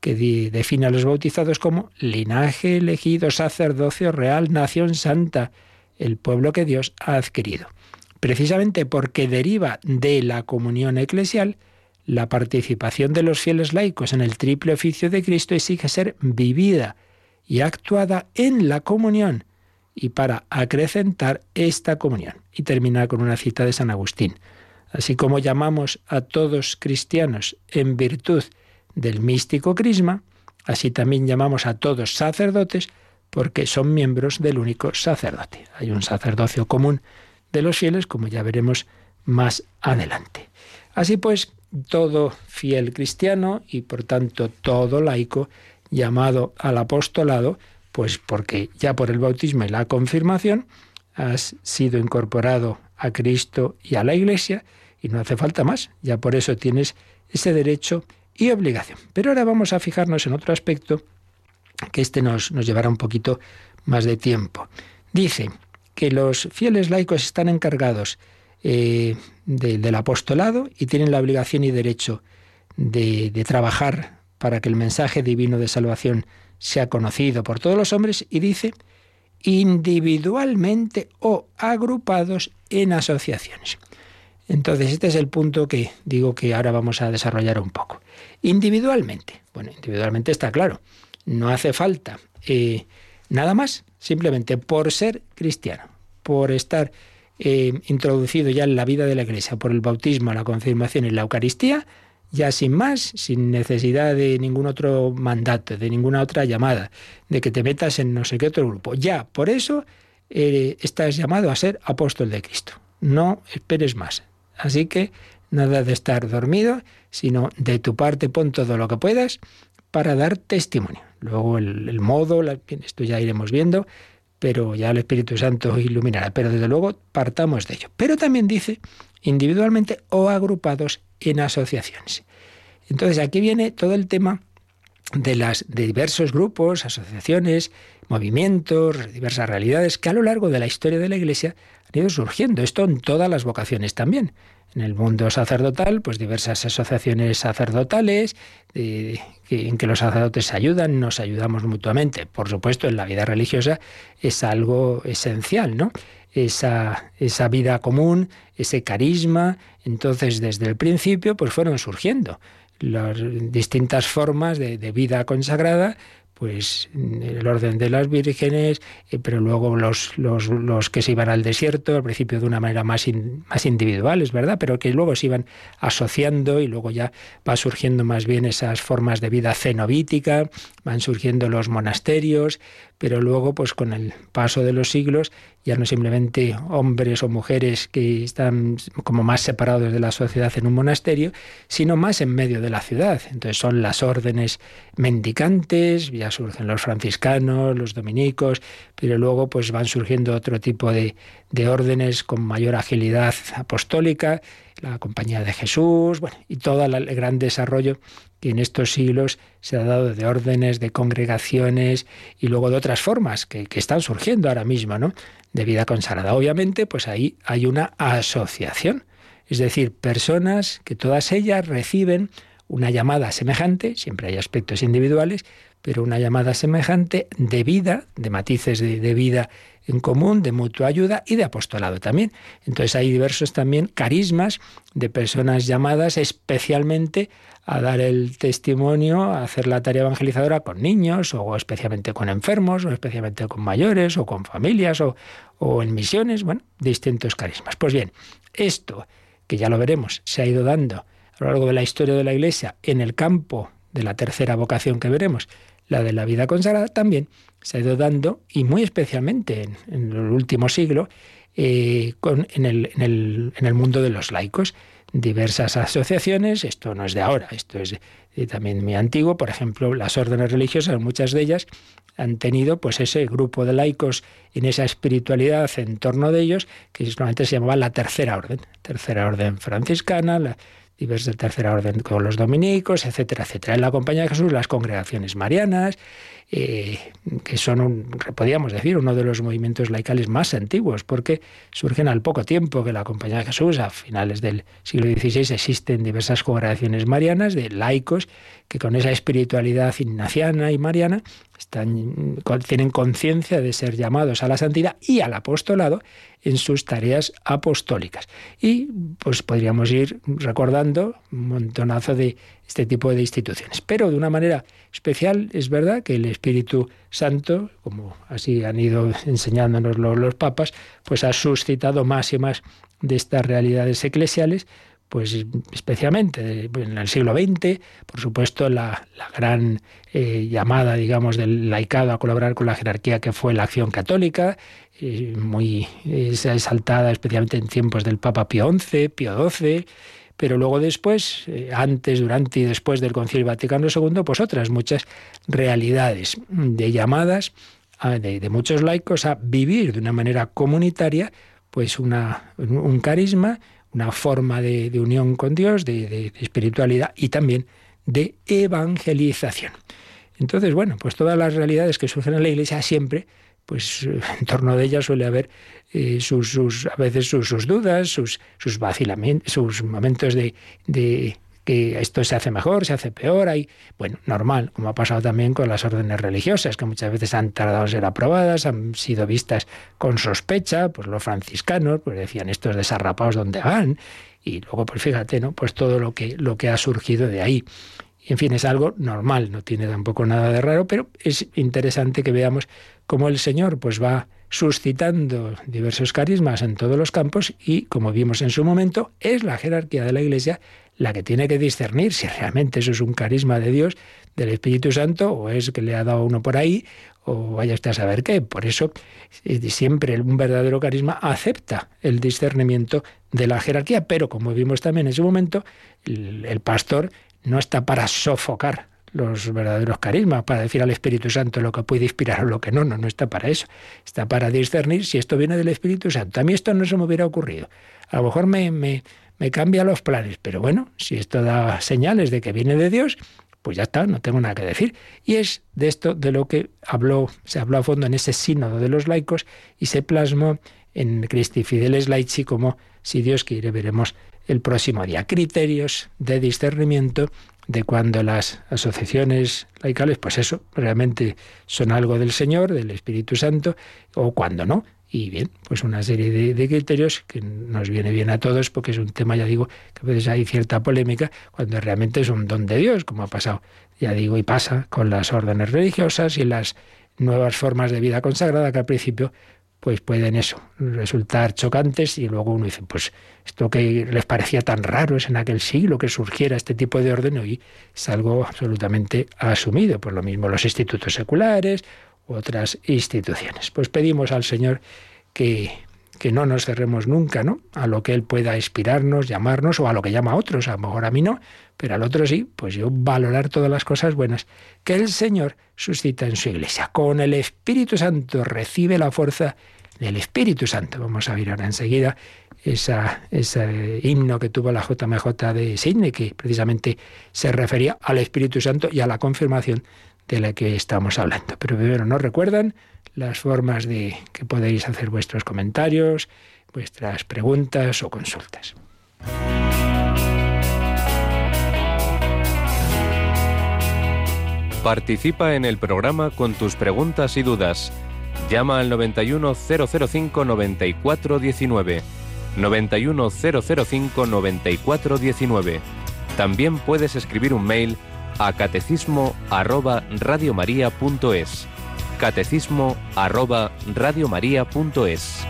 que define a los bautizados como linaje elegido, sacerdocio real, nación santa, el pueblo que Dios ha adquirido. Precisamente porque deriva de la comunión eclesial, la participación de los fieles laicos en el triple oficio de Cristo exige ser vivida y actuada en la comunión y para acrecentar esta comunión. Y termina con una cita de San Agustín. Así como llamamos a todos cristianos en virtud del místico crisma, así también llamamos a todos sacerdotes porque son miembros del único sacerdote. Hay un sacerdocio común de los fieles, como ya veremos más adelante. Así pues, todo fiel cristiano y por tanto todo laico llamado al apostolado, pues porque ya por el bautismo y la confirmación has sido incorporado a Cristo y a la Iglesia y no hace falta más, ya por eso tienes ese derecho y obligación. Pero ahora vamos a fijarnos en otro aspecto que este nos, nos llevará un poquito más de tiempo. Dice que los fieles laicos están encargados eh, del apostolado y tienen la obligación y derecho de, de trabajar para que el mensaje divino de salvación sea conocido por todos los hombres y dice individualmente o agrupados en asociaciones. Entonces, este es el punto que digo que ahora vamos a desarrollar un poco. Individualmente, bueno, individualmente está claro, no hace falta eh, nada más, simplemente por ser cristiano, por estar eh, introducido ya en la vida de la Iglesia, por el bautismo, la confirmación y la Eucaristía, ya sin más, sin necesidad de ningún otro mandato, de ninguna otra llamada, de que te metas en no sé qué otro grupo. Ya, por eso eh, estás llamado a ser apóstol de Cristo. No esperes más. Así que nada de estar dormido, sino de tu parte pon todo lo que puedas para dar testimonio. Luego el, modo, esto ya iremos viendo, pero ya el Espíritu Santo iluminará. Pero desde luego partamos de ello. Pero también dice individualmente o agrupados en asociaciones. Entonces aquí viene todo el tema de las diversos grupos, asociaciones, movimientos, diversas realidades que a lo largo de la historia de la Iglesia han ido surgiendo. Esto en todas las vocaciones también. En el mundo sacerdotal, pues diversas asociaciones sacerdotales, en que los sacerdotes se ayudan, nos ayudamos mutuamente. Por supuesto, en la vida religiosa es algo esencial, ¿no? Esa, esa vida común, ese carisma. Entonces, desde el principio, pues fueron surgiendo las distintas formas de, vida consagrada pues el orden de las vírgenes, eh, pero luego los, los, los, que se iban al desierto, al principio de una manera más, más individual, es verdad, pero que luego se iban asociando y luego ya va surgiendo más bien esas formas de vida cenobítica, van surgiendo los monasterios, pero luego pues con el paso de los siglos ya no simplemente hombres o mujeres que están como más separados de la sociedad en un monasterio, sino más en medio de la ciudad. Entonces son las órdenes mendicantes, ya surgen los franciscanos, los dominicos, pero luego pues van surgiendo otro tipo de, de órdenes con mayor agilidad apostólica, la Compañía de Jesús, bueno, y todo el gran desarrollo que en estos siglos se ha dado de órdenes, de congregaciones y luego de otras formas que, que están surgiendo ahora mismo, ¿no? De vida consagrada. Obviamente, pues ahí hay una asociación, es decir, personas que todas ellas reciben una llamada semejante, siempre hay aspectos individuales, pero una llamada semejante de vida, de matices de, de vida en común, de mutua ayuda y de apostolado también. Entonces hay diversos también carismas de personas llamadas especialmente a dar el testimonio, a hacer la tarea evangelizadora con niños, o especialmente con enfermos, o especialmente con mayores, o con familias, o, en misiones, bueno, distintos carismas. Pues bien, esto, que ya lo veremos, se ha ido dando a lo largo de la historia de la Iglesia en el campo de la tercera vocación que veremos, la de la vida consagrada, también se ha ido dando, y muy especialmente en, en el último siglo, eh, con, en, el, en, el, en el mundo de los laicos. Diversas asociaciones, esto no es de ahora, esto es eh, también muy antiguo, por ejemplo, las órdenes religiosas, muchas de ellas han tenido pues ese grupo de laicos en esa espiritualidad en torno de ellos, que normalmente se llamaba la tercera orden, tercera orden franciscana, la diversa tercera orden con los dominicos, etcétera, etcétera. En la Compañía de Jesús, las congregaciones marianas, eh, que son, podríamos decir, uno de los movimientos laicales más antiguos, porque surgen al poco tiempo que la Compañía de Jesús, a finales del siglo XVI, existen diversas congregaciones marianas de laicos que con esa espiritualidad ignaciana y mariana tienen conciencia de ser llamados a la santidad y al apostolado en sus tareas apostólicas. Y pues podríamos ir recordando un montonazo de este tipo de instituciones. Pero de una manera especial es verdad que el Espíritu Santo, como así han ido enseñándonos los, papas, pues ha suscitado más y más de estas realidades eclesiales, pues especialmente en el siglo XX, por supuesto, la, la gran eh, llamada, digamos, del laicado a colaborar con la jerarquía que fue la acción católica, eh, muy exaltada especialmente en tiempos del Papa Pío XI, Pío XII, pero luego después, eh, antes, durante y después del Concilio Vaticano II, pues otras muchas realidades de llamadas a, de, muchos laicos a vivir de una manera comunitaria, pues una, un carisma, una forma de, de unión con Dios, de, de, espiritualidad y también de evangelización. Entonces, bueno, pues todas las realidades que surgen en la Iglesia siempre, pues en torno de ellas suele haber eh, sus, sus, a veces sus, sus dudas, sus, sus vacilamientos, sus momentos de, de que esto se hace mejor, se hace peor, hay, bueno, normal, como ha pasado también con las órdenes religiosas, que muchas veces han tardado en ser aprobadas, han sido vistas con sospecha, pues los franciscanos, pues decían estos desarrapados donde van, y luego, pues fíjate, ¿no? Pues todo lo que, lo que ha surgido de ahí. En fin, es algo normal, no tiene tampoco nada de raro, pero es interesante que veamos cómo el Señor pues va suscitando diversos carismas en todos los campos y, como vimos en su momento, es la jerarquía de la Iglesia la que tiene que discernir si realmente eso es un carisma de Dios, del Espíritu Santo, o es que le ha dado uno por ahí, o vaya usted a saber qué. Por eso siempre un verdadero carisma acepta el discernimiento de la jerarquía, pero como vimos también en su momento, el pastor no está para sofocar los verdaderos carismas, para decir al Espíritu Santo lo que puede inspirar o lo que no, no, no está para eso. Está para discernir si esto viene del Espíritu Santo. A mí esto no se me hubiera ocurrido. A lo mejor me, me, me cambia los planes, pero bueno, si esto da señales de que viene de Dios, pues ya está, no tengo nada que decir. Y es de esto de lo que habló, se habló a fondo en ese sínodo de los laicos y se plasmó en Christi Fideles Laici como, si Dios quiere, veremos el próximo día. Criterios de discernimiento de cuando las asociaciones laicales, pues eso, realmente son algo del Señor, del Espíritu Santo, o cuando no. Y bien, pues una serie de, criterios que nos viene bien a todos, porque es un tema, ya digo, que a veces hay cierta polémica, cuando realmente es un don de Dios, como ha pasado, ya digo, y pasa con las órdenes religiosas y las nuevas formas de vida consagrada, que al principio pues pueden eso, resultar chocantes y luego uno dice, pues esto que les parecía tan raro es en aquel siglo que surgiera este tipo de orden, hoy es algo absolutamente asumido, por lo mismo los institutos seculares otras instituciones. Pues pedimos al Señor que, que no nos cerremos nunca, ¿no? A lo que Él pueda inspirarnos, llamarnos, o a lo que llama a otros, a lo mejor a mí no, pero al otro sí, pues yo valorar todas las cosas buenas que el Señor suscita en su iglesia. Con el Espíritu Santo recibe la fuerza del Espíritu Santo. Vamos a ver ahora enseguida esa, ese himno que tuvo la JMJ de Sydney, que precisamente se refería al Espíritu Santo y a la confirmación de la que estamos hablando. Pero primero nos recuerdan las formas de que podéis hacer vuestros comentarios, vuestras preguntas o consultas. Participa en el programa con tus preguntas y dudas. Llama al 91005 9419. 91005 9419. También puedes escribir un mail a catecismo arroba radiomaria.es. Catecismo arroba radiomaria.es.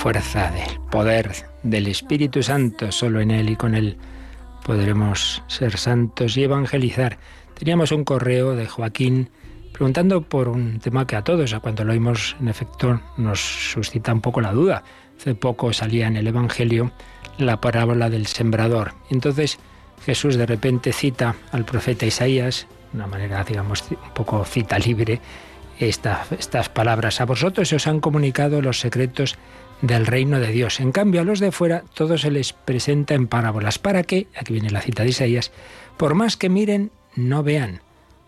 fuerza del poder del Espíritu Santo, solo en Él y con Él podremos ser santos y evangelizar. Teníamos un correo de Joaquín preguntando por un tema que a todos, a cuando lo oímos, en efecto, nos suscita un poco la duda. Hace poco salía en el Evangelio la parábola del sembrador. Entonces Jesús de repente cita al profeta Isaías, de una manera, digamos, un poco cita libre, esta- estas palabras. A vosotros se os han comunicado los secretos del reino de Dios. En cambio, a los de fuera todo se les presenta en parábolas. ¿Para qué? Aquí viene la cita de Isaías. Por más que miren, no vean.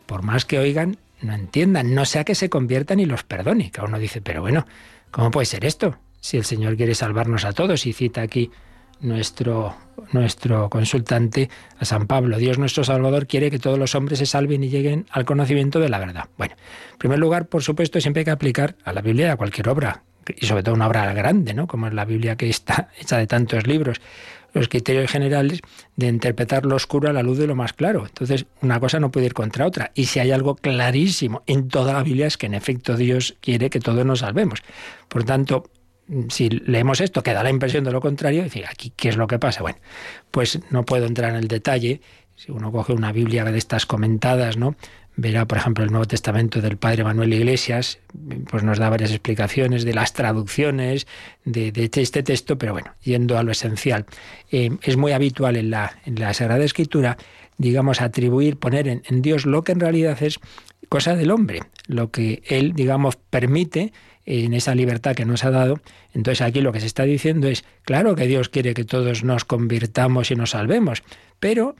Por más que oigan, no entiendan. No sea que se conviertan y los perdone. Que uno dice, pero bueno, ¿cómo puede ser esto? Si el Señor quiere salvarnos a todos y cita aquí nuestro, nuestro consultante a San Pablo. Dios nuestro Salvador quiere que todos los hombres se salven y lleguen al conocimiento de la verdad. Bueno, en primer lugar, por supuesto, siempre hay que aplicar a la Biblia a cualquier obra, y sobre todo una obra grande, ¿no? Como es la Biblia que está hecha de tantos libros, los criterios generales de interpretar lo oscuro a la luz de lo más claro. Entonces, una cosa no puede ir contra otra. Y si hay algo clarísimo en toda la Biblia es que en efecto Dios quiere que todos nos salvemos. Por tanto, si leemos esto, que da la impresión de lo contrario, decir, aquí, ¿qué es lo que pasa? Bueno, pues no puedo entrar en el detalle. Si uno coge una Biblia de estas comentadas, ¿no? Verá, por ejemplo, el Nuevo Testamento del Padre Manuel Iglesias, pues nos da varias explicaciones de las traducciones de, de este texto, pero bueno, yendo a lo esencial. Eh, es muy habitual en la, en Sagrada Escritura, digamos, atribuir, poner en Dios lo que en realidad es cosa del hombre, lo que Él, digamos, permite en esa libertad que nos ha dado. Entonces aquí lo que se está diciendo es, claro que Dios quiere que todos nos convirtamos y nos salvemos, pero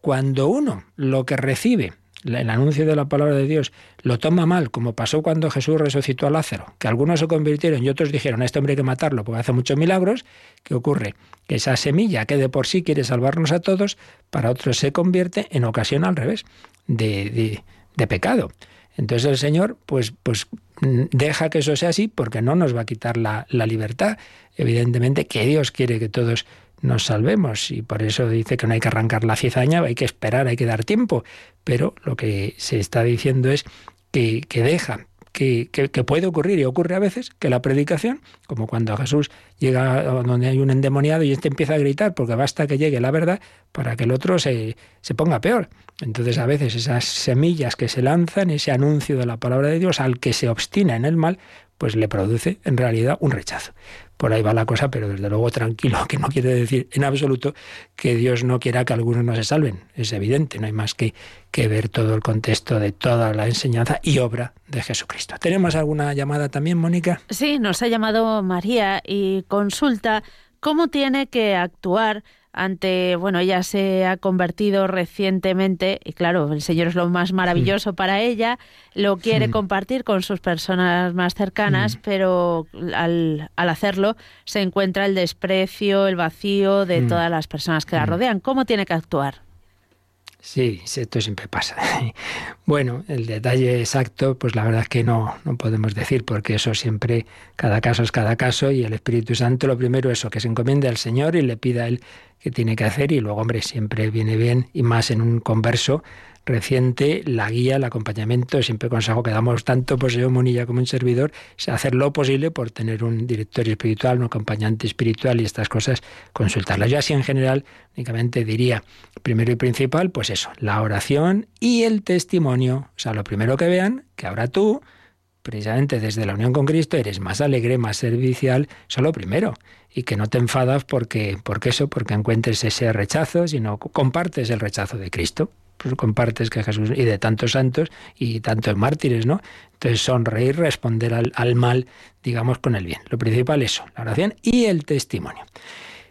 cuando uno lo que recibe, el anuncio de la palabra de Dios, lo toma mal, como pasó cuando Jesús resucitó a Lázaro, que algunos se convirtieron y otros dijeron, a este hombre hay que matarlo porque hace muchos milagros, ¿qué ocurre? Que esa semilla que de por sí quiere salvarnos a todos, para otros se convierte en ocasión al revés, de, de, de pecado. Entonces el Señor, pues, pues deja que eso sea así porque no nos va a quitar la, la, libertad. Evidentemente que Dios quiere que todos nos salvemos y por eso dice que no hay que arrancar la cizaña, hay que esperar, hay que dar tiempo. Pero lo que se está diciendo es que, que deja, que, que, puede ocurrir y ocurre a veces que la predicación, como cuando Jesús llega donde hay un endemoniado y este empieza a gritar porque basta que llegue la verdad para que el otro se, se ponga peor. Entonces a veces esas semillas que se lanzan, ese anuncio de la palabra de Dios al que se obstina en el mal, pues le produce en realidad un rechazo. por ahí va la cosa, pero desde luego tranquilo, que no quiere decir en absoluto que Dios no quiera que algunos no se salven. Es evidente, no hay más que, que ver todo el contexto de toda la enseñanza y obra de Jesucristo. ¿Tenemos alguna llamada también, Mónica? Sí, nos ha llamado María y consulta cómo tiene que actuar ante, bueno, ella se ha convertido recientemente, y claro, el Señor es lo más maravilloso para ella, lo quiere compartir con sus personas más cercanas, pero al, al, hacerlo se encuentra el desprecio, el vacío de todas las personas que la rodean. ¿Cómo tiene que actuar? Sí, esto siempre pasa. Bueno, el detalle exacto, pues la verdad es que no, no podemos decir, porque eso siempre, cada caso es cada caso, y el Espíritu Santo lo primero eso, que se encomiende al Señor y le pida a Él qué tiene que hacer, y luego, hombre, siempre viene bien, y más en un converso, reciente, la guía, el acompañamiento, siempre consejo que damos tanto yo, Monilla, como un servidor, es hacer lo posible por tener un directorio espiritual, un acompañante espiritual y estas cosas, consultarlas. Yo así en general únicamente diría, primero y principal, pues eso, la oración y el testimonio. O sea, lo primero que vean, que ahora tú, precisamente desde la unión con Cristo, eres más alegre, más servicial, eso lo primero. Y que no te enfadas porque, porque eso, porque encuentres ese rechazo, sino compartes el rechazo de Cristo pues compartes que Jesús y de tantos santos y tantos mártires, ¿no? Entonces sonreír, responder al, al mal, digamos, con el bien. Lo principal es eso, la oración y el testimonio.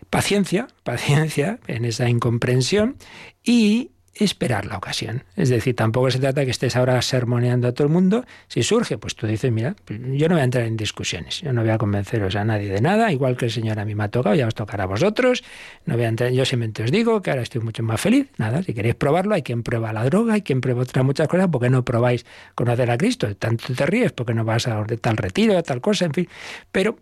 Paciencia, paciencia en esa incomprensión y esperar la ocasión. Es decir, tampoco se trata que estés ahora sermoneando a todo el mundo. Si surge, pues tú dices, mira, yo no voy a entrar en discusiones, yo no voy a convenceros a nadie de nada, igual que el Señor a mí me ha tocado, ya os tocará a vosotros. No voy a entrar, yo simplemente os digo que ahora estoy mucho más feliz. Nada, si queréis probarlo, hay quien prueba la droga, hay quien prueba otras muchas cosas, ¿por qué no probáis conocer a Cristo? Tanto te ríes, porque no vas a tal retiro, tal cosa, en fin. Pero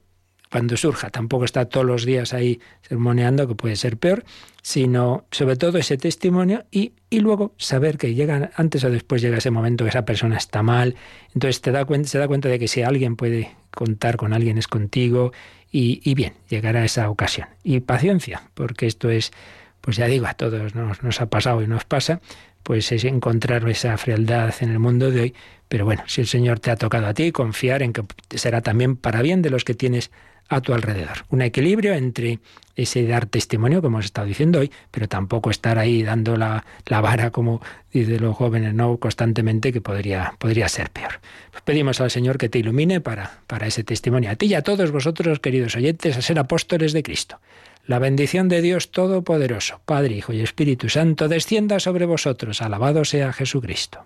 cuando surja. Tampoco está todos los días ahí sermoneando, que puede ser peor, sino sobre todo ese testimonio y, y luego saber que llega, antes o después llega ese momento que esa persona está mal. Entonces te da cuenta, se da cuenta de que si alguien puede contar con alguien es contigo y, y bien, llegará esa ocasión. Y paciencia, porque esto es, pues ya digo, a todos nos, nos ha pasado y nos pasa, pues es encontrar esa frialdad en el mundo de hoy. Pero bueno, si el Señor te ha tocado a ti, confiar en que será también para bien de los que tienes a tu alrededor. Un equilibrio entre ese dar testimonio, como hemos estado diciendo hoy, pero tampoco estar ahí dando la, la vara, como dicen los jóvenes, no constantemente, que podría, podría ser peor. Pues pedimos al Señor que te ilumine para, para ese testimonio. A ti y a todos vosotros, queridos oyentes, a ser apóstoles de Cristo. La bendición de Dios Todopoderoso, Padre, Hijo y Espíritu Santo, descienda sobre vosotros. Alabado sea Jesucristo.